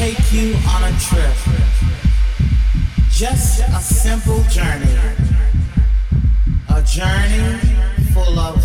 take you on a trip. Just a simple journey. A journey full of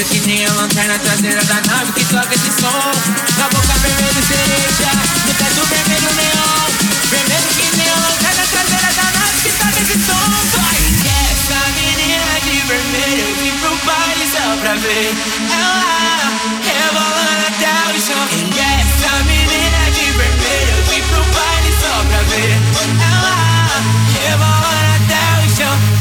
Vejo que tem a lanterna traseira da nave que toca esse som. Na boca vermelho cereja, no teto vermelho neon. Vermelho que tem a lanterna traseira da nave que toca esse som. Vai! Essa menina de vermelho eu vim pro baile só pra ver ela rebolando até o chão. É essa menina de vermelho eu vim pro baile só pra ver ela rebolando até o chão.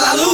la luz.